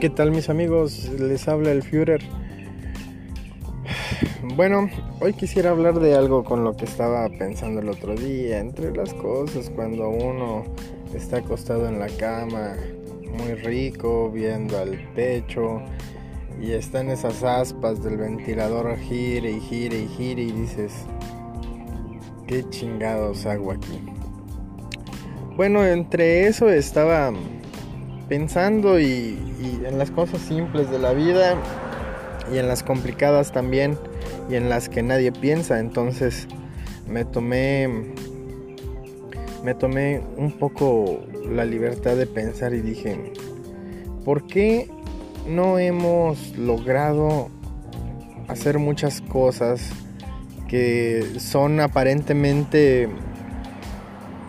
¿Qué tal mis amigos? Les habla el Führer. Bueno, hoy quisiera hablar de algo con lo que estaba pensando el otro día. Entre las cosas, cuando uno está acostado en la cama, muy rico, viendo al pecho, y están esas aspas del ventilador gire y gire y gire y dices, ¿qué chingados hago aquí? Bueno, entre eso estaba pensando y, en las cosas simples de la vida y en las complicadas también y en las que nadie piensa. Entonces me tomé me tomé un poco la libertad de pensar y dije, ¿por qué no hemos logrado hacer muchas cosas que son aparentemente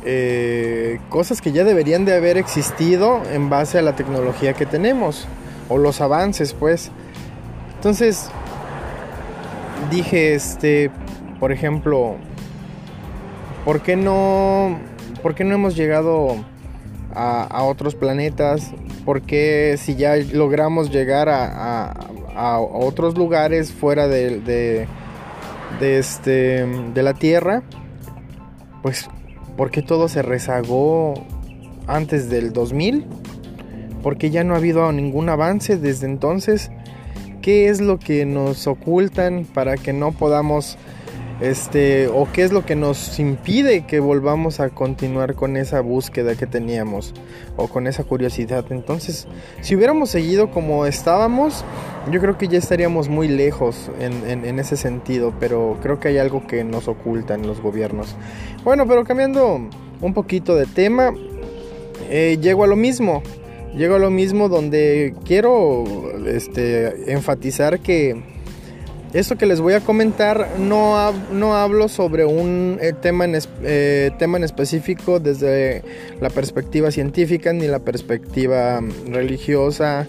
eh, cosas que ya deberían de haber existido en base a la tecnología que tenemos o los avances pues entonces dije este por ejemplo ¿por qué no por qué no hemos llegado a, otros planetas? ¿Por qué si ya logramos llegar a, otros lugares fuera de, de, de, este, de la Tierra? Pues ¿Por qué todo se rezagó antes del 2000? ¿Por qué ya no ha habido ningún avance desde entonces? ¿Qué es lo que nos ocultan para que no podamos este, o qué es lo que nos impide que volvamos a continuar con esa búsqueda que teníamos o con esa curiosidad. Entonces, si hubiéramos seguido como estábamos, yo creo que ya estaríamos muy lejos en, ese sentido, pero creo que hay algo que nos ocultan los gobiernos. Bueno, pero cambiando un poquito de tema, eh, llego a lo mismo. Llego a lo mismo donde quiero este, enfatizar que esto que les voy a comentar no, no hablo sobre un eh, tema en, eh, tema en específico desde la perspectiva científica ni la perspectiva religiosa,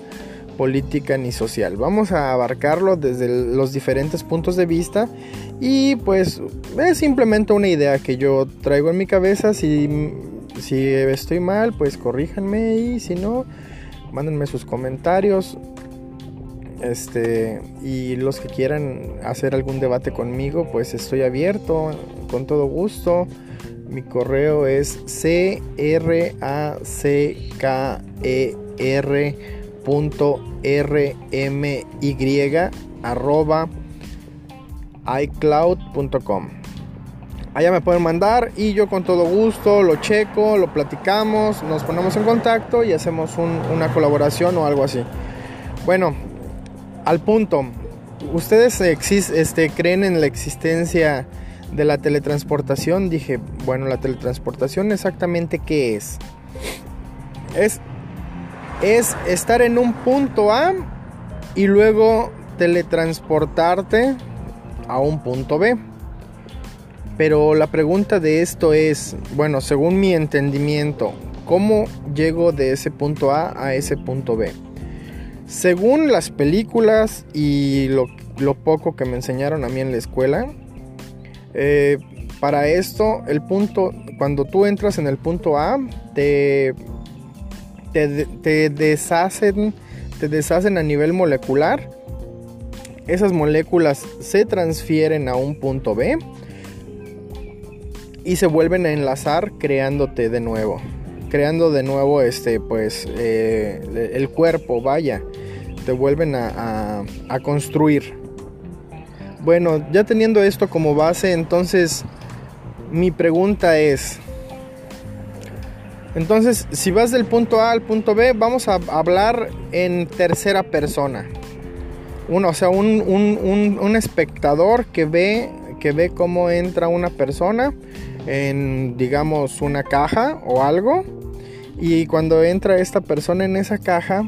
política ni social. Vamos a abarcarlo desde los diferentes puntos de vista y pues es simplemente una idea que yo traigo en mi cabeza. Si, si estoy mal, pues corríjanme y si no, mándenme sus comentarios. Este, y los que quieran hacer algún debate conmigo, pues estoy abierto con todo gusto. Mi correo es c r a c k e r r m y arroba icloud.com. Allá me pueden mandar y yo con todo gusto lo checo, lo platicamos, nos ponemos en contacto y hacemos una colaboración o algo así. Bueno, al punto, ¿ustedes este, creen en la existencia de la teletransportación? Dije, bueno, la teletransportación exactamente qué es? Es, es estar en un punto A y luego teletransportarte a un punto B. Pero la pregunta de esto es, bueno, según mi entendimiento, ¿cómo llego de ese punto A a ese punto B? Según las películas y lo, poco que me enseñaron a mí en la escuela, eh, para esto, el punto, cuando tú entras en el punto A, te, te, deshacen, te deshacen a nivel molecular. Esas moléculas se transfieren a un punto B y se vuelven a enlazar creándote de nuevo creando de nuevo este pues eh, el cuerpo vaya te vuelven a, construir. Bueno, ya teniendo esto como base, entonces mi pregunta es, entonces si vas del punto A al punto B, vamos a hablar en tercera persona. Uno, o sea, un, un, espectador que ve, que ve cómo entra una persona en, digamos, una caja o algo. Y cuando entra esta persona en esa caja,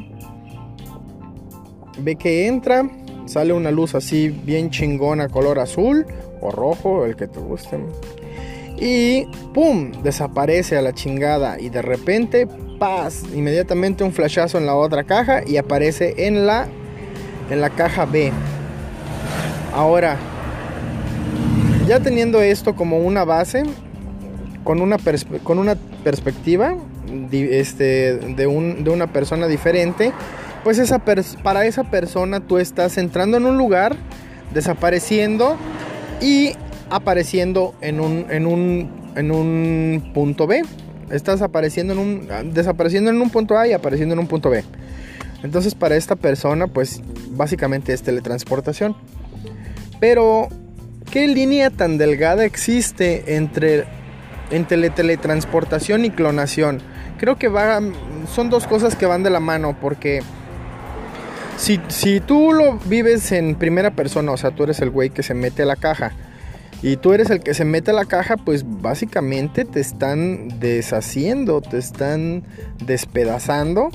ve que entra, sale una luz así bien chingona, color azul o rojo, el que te guste. y ¡pum! desaparece a la chingada y de repente, paz, inmediatamente un flashazo en la otra caja y aparece en la en la caja B. Ahora, ya teniendo esto como una base, con una, con una perspectiva este, de, un, de, una persona diferente, pues esa para esa persona tú estás entrando en un lugar, desapareciendo y apareciendo en un, en un, en un punto B. Estás apareciendo en un, desapareciendo en un punto A y apareciendo en un punto B. Entonces para esta persona pues básicamente es teletransportación. Pero ¿qué línea tan delgada existe entre, entre teletransportación y clonación? Creo que son dos cosas que van de la mano porque si, si tú lo vives en primera persona, o sea, tú eres el güey que se mete a la caja y tú eres el que se mete a la caja, pues básicamente te están deshaciendo, te están despedazando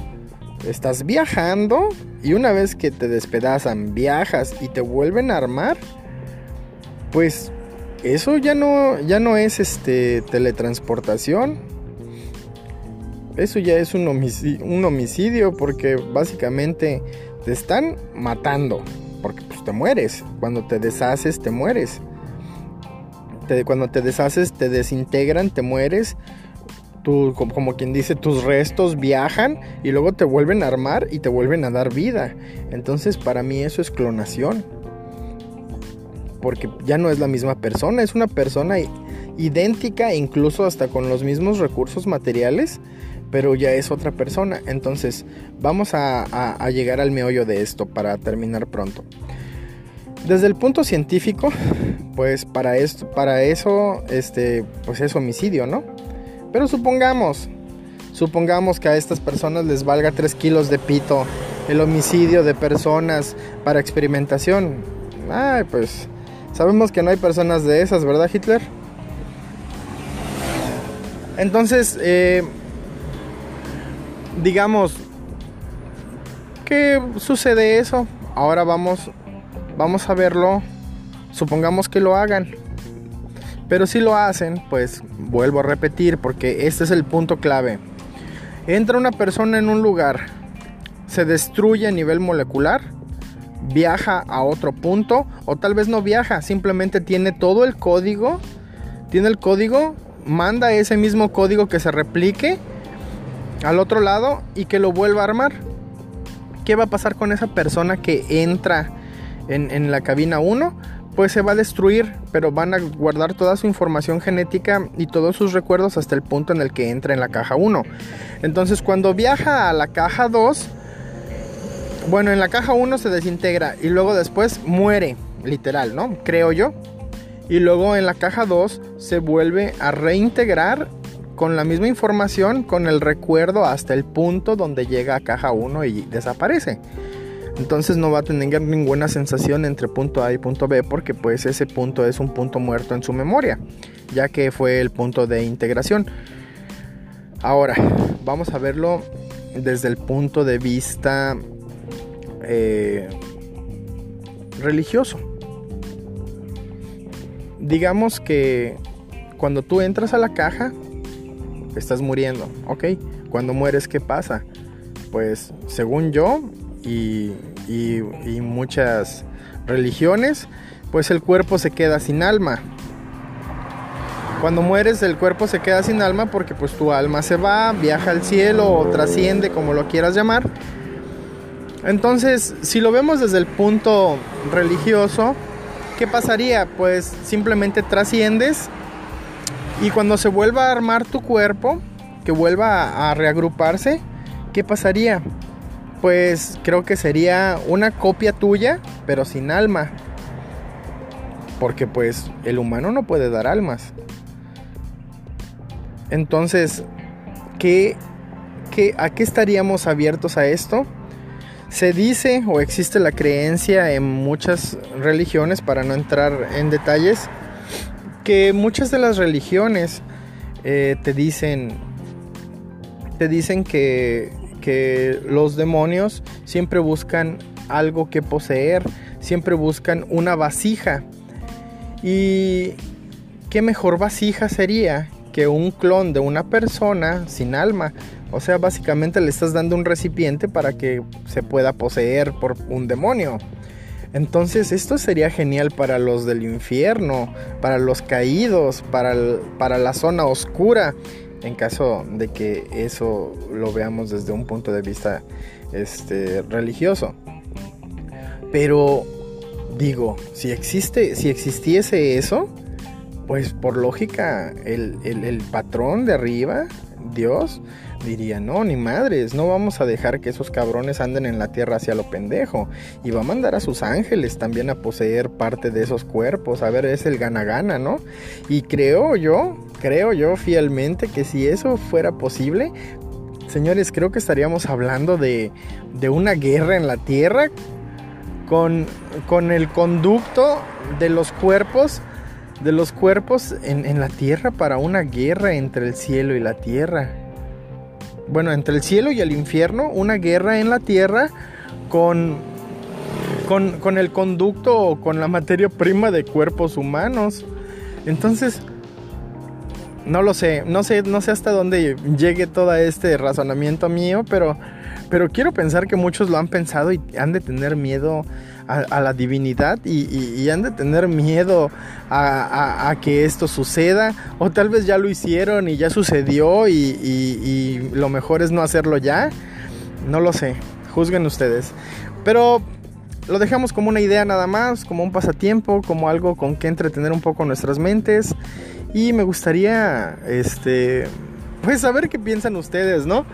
estás viajando y una vez que te despedazan, viajas y te vuelven a armar, pues eso ya no, ya no es este teletransportación. Eso ya es un homicidio, un homicidio porque básicamente te están matando. Porque pues te mueres. Cuando te deshaces, te mueres. cuando te deshaces, te desintegran, te mueres como, quien dice, tus restos viajan y luego te vuelven a armar y te vuelven a dar vida. Entonces para mí eso es clonación. Porque ya no es la misma persona, es una persona idéntica, incluso hasta con los mismos recursos materiales, pero ya es otra persona. Entonces vamos a, llegar al meollo de esto para terminar pronto. Desde el punto científico, pues para esto, para eso, este, pues es homicidio, ¿no? Pero supongamos, supongamos que a estas personas les valga 3 kilos de pito el homicidio de personas para experimentación. Ay, pues sabemos que no hay personas de esas, ¿verdad Hitler? Entonces, eh, digamos, ¿qué sucede eso? Ahora vamos, vamos a verlo. Supongamos que lo hagan. Pero si lo hacen, pues vuelvo a repetir porque este es el punto clave. Entra una persona en un lugar, se destruye a nivel molecular, viaja a otro punto o tal vez no viaja, simplemente tiene todo el código, tiene el código, manda ese mismo código que se replique al otro lado y que lo vuelva a armar. ¿Qué va a pasar con esa persona que entra en, en la cabina 1? pues se va a destruir, pero van a guardar toda su información genética y todos sus recuerdos hasta el punto en el que entra en la caja 1. Entonces cuando viaja a la caja 2, bueno, en la caja 1 se desintegra y luego después muere, literal, ¿no? Creo yo. Y luego en la caja 2 se vuelve a reintegrar con la misma información, con el recuerdo hasta el punto donde llega a caja 1 y desaparece. Entonces no va a tener ninguna sensación entre punto A y punto B porque pues ese punto es un punto muerto en su memoria, ya que fue el punto de integración. Ahora, vamos a verlo desde el punto de vista eh, religioso. Digamos que cuando tú entras a la caja, estás muriendo, ¿ok? Cuando mueres, ¿qué pasa? Pues según yo, y, muchas religiones, pues el cuerpo se queda sin alma. Cuando mueres el cuerpo se queda sin alma porque pues tu alma se va, viaja al cielo o trasciende como lo quieras llamar. Entonces, si lo vemos desde el punto religioso, ¿qué pasaría? Pues simplemente trasciendes y cuando se vuelva a armar tu cuerpo, que vuelva a reagruparse, ¿qué pasaría? pues creo que sería una copia tuya, pero sin alma. Porque pues el humano no puede dar almas. Entonces, ¿qué, qué, a qué estaríamos abiertos a esto? Se dice o existe la creencia en muchas religiones, para no entrar en detalles, que muchas de las religiones eh, te dicen, te dicen que que los demonios siempre buscan algo que poseer, siempre buscan una vasija. Y ¿qué mejor vasija sería que un clon de una persona sin alma? O sea, básicamente le estás dando un recipiente para que se pueda poseer por un demonio. Entonces esto sería genial para los del infierno, para los caídos, para, para la zona oscura, en caso de que eso lo veamos desde un punto de vista este, religioso. Pero digo, si existe, si existiese eso, pues por lógica el, el patrón de arriba, Dios, diría, no, ni madres, no vamos a dejar que esos cabrones anden en la tierra hacia lo pendejo. Y va a mandar a sus ángeles también a poseer parte de esos cuerpos. A ver, es el gana-gana, ¿no? Y creo yo, creo yo fielmente que si eso fuera posible, señores, creo que estaríamos hablando de, de una guerra en la tierra con, con el conducto de los cuerpos de los cuerpos en, en, la tierra para una guerra entre el cielo y la tierra bueno, entre el cielo y el infierno, una guerra en la tierra con, con, el conducto o con la materia prima de cuerpos humanos. Entonces, no lo sé, no sé, no sé hasta dónde llegue todo este razonamiento mío, pero, pero quiero pensar que muchos lo han pensado y han de tener miedo a, la divinidad y, han de tener miedo a, que esto suceda o tal vez ya lo hicieron y ya sucedió y, y lo mejor es no hacerlo ya. No lo sé, juzguen ustedes. Pero lo dejamos como una idea nada más, como un pasatiempo, como algo con que entretener un poco nuestras mentes. Y me gustaría, este, pues saber qué piensan ustedes, ¿no?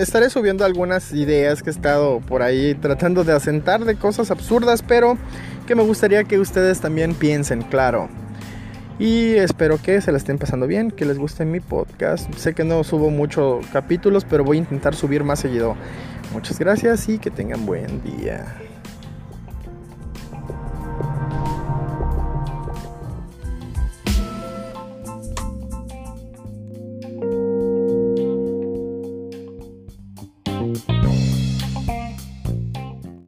Estaré subiendo algunas ideas que he estado por ahí tratando de asentar de cosas absurdas, pero que me gustaría que ustedes también piensen, claro. Y espero que se la estén pasando bien, que les guste mi podcast. Sé que no subo muchos capítulos, pero voy a intentar subir más seguido. Muchas gracias y que tengan buen día.